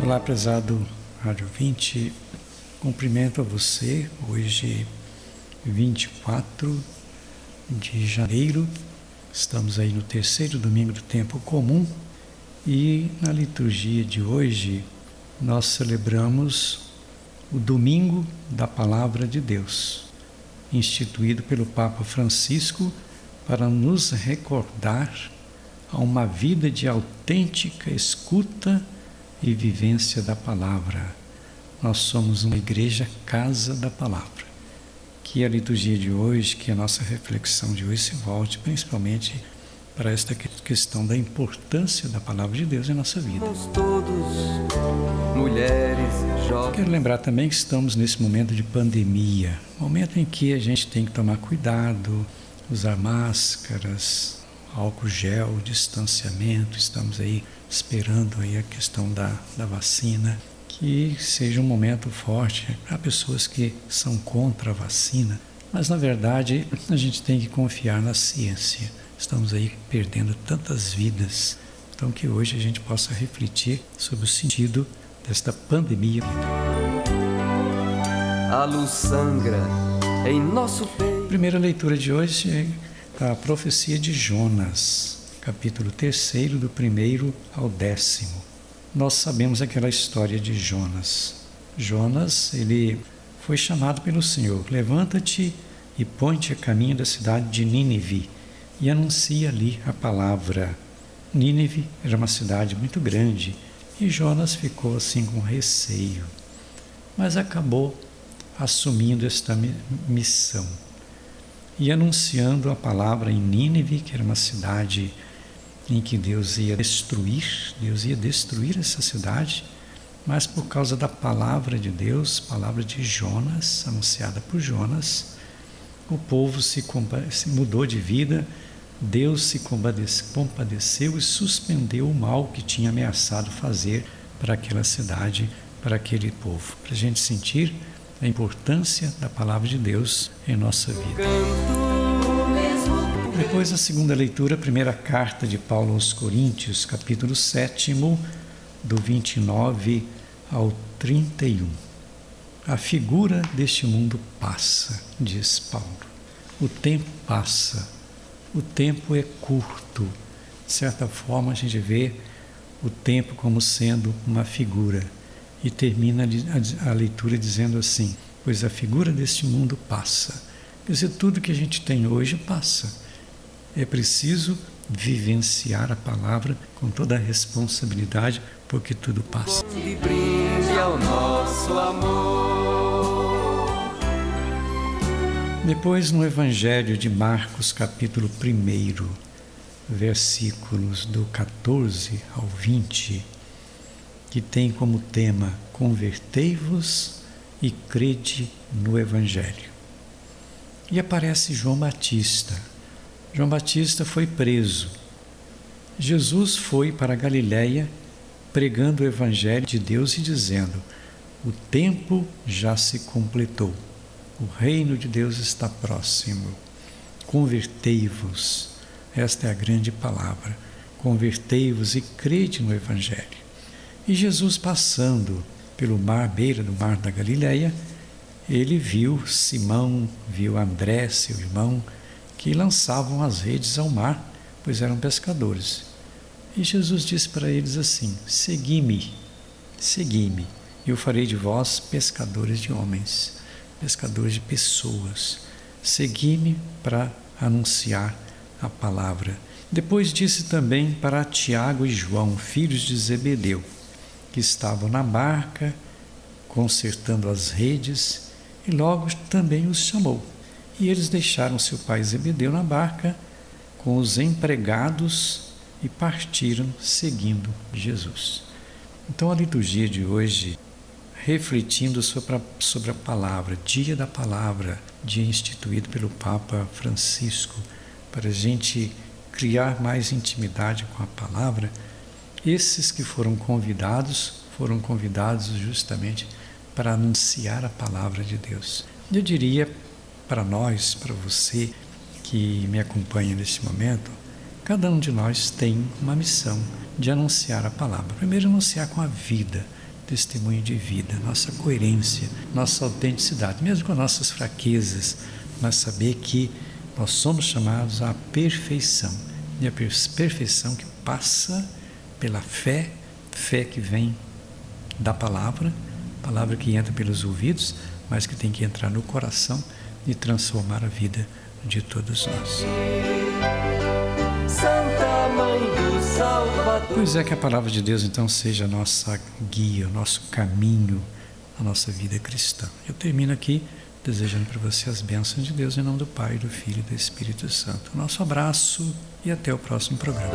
Olá, prezado Rádio 20. Cumprimento a você hoje, 24 de janeiro. Estamos aí no terceiro domingo do tempo comum e na liturgia de hoje nós celebramos o domingo da Palavra de Deus, instituído pelo Papa Francisco para nos recordar a uma vida de autêntica escuta e vivência da palavra. Nós somos uma igreja casa da palavra. Que a liturgia de hoje, que a nossa reflexão de hoje se volte principalmente para esta questão da importância da palavra de Deus em nossa vida. Todos, mulheres, jovens. Quero lembrar também que estamos nesse momento de pandemia, momento em que a gente tem que tomar cuidado, usar máscaras, álcool gel, distanciamento, estamos aí esperando aí a questão da, da vacina, que seja um momento forte para pessoas que são contra a vacina, mas na verdade a gente tem que confiar na ciência. Estamos aí perdendo tantas vidas, então que hoje a gente possa refletir sobre o sentido desta pandemia. A luz sangra em nosso peito. Primeira leitura de hoje a profecia de Jonas, capítulo 3, do primeiro ao décimo. Nós sabemos aquela história de Jonas. Jonas, ele foi chamado pelo Senhor: Levanta-te e põe-te a caminho da cidade de Nínive e anuncia ali a palavra. Nínive era uma cidade muito grande e Jonas ficou assim com receio, mas acabou assumindo esta missão e anunciando a palavra em Nínive, que era uma cidade em que Deus ia destruir, Deus ia destruir essa cidade, mas por causa da palavra de Deus, palavra de Jonas, anunciada por Jonas, o povo se, se mudou de vida, Deus se compadeceu e suspendeu o mal que tinha ameaçado fazer para aquela cidade, para aquele povo. Para a gente sentir a importância da palavra de Deus em nossa vida. Depois, a segunda leitura, a primeira carta de Paulo aos Coríntios, capítulo 7, do 29 ao 31. A figura deste mundo passa, diz Paulo. O tempo passa, o tempo é curto. De certa forma, a gente vê o tempo como sendo uma figura e termina a leitura dizendo assim: Pois a figura deste mundo passa. Quer dizer, tudo que a gente tem hoje passa. É preciso vivenciar a palavra com toda a responsabilidade, porque tudo passa. E brinde ao nosso amor. Depois, no Evangelho de Marcos, capítulo 1, versículos do 14 ao 20 que tem como tema Convertei-vos e crede no Evangelho. E aparece João Batista. João Batista foi preso. Jesus foi para Galiléia pregando o Evangelho de Deus e dizendo: O tempo já se completou, o reino de Deus está próximo. Convertei-vos. Esta é a grande palavra. Convertei-vos e crede no Evangelho. E Jesus passando pelo mar, beira do mar da Galileia, ele viu Simão, viu André, seu irmão, que lançavam as redes ao mar, pois eram pescadores. E Jesus disse para eles assim: Segui-me, segui-me, e eu farei de vós pescadores de homens, pescadores de pessoas. Segui-me para anunciar a palavra. Depois disse também para Tiago e João, filhos de Zebedeu: que estavam na barca, consertando as redes, e logo também os chamou. E eles deixaram seu pai Zebedeu na barca com os empregados e partiram seguindo Jesus. Então a liturgia de hoje, refletindo sobre a, sobre a palavra, dia da palavra, dia instituído pelo Papa Francisco, para a gente criar mais intimidade com a palavra, esses que foram convidados foram convidados justamente para anunciar a palavra de Deus. Eu diria para nós, para você que me acompanha neste momento, cada um de nós tem uma missão de anunciar a palavra. Primeiro, anunciar com a vida, testemunho de vida, nossa coerência, nossa autenticidade, mesmo com nossas fraquezas, mas saber que nós somos chamados à perfeição. E a perfeição que passa pela fé, fé que vem da palavra, palavra que entra pelos ouvidos, mas que tem que entrar no coração e transformar a vida de todos nós. Santa Mãe do Salvador. Pois é que a palavra de Deus então seja a nossa guia, o nosso caminho, a nossa vida cristã. Eu termino aqui desejando para você as bênçãos de Deus em nome do Pai, do Filho e do Espírito Santo. Nosso abraço e até o próximo programa.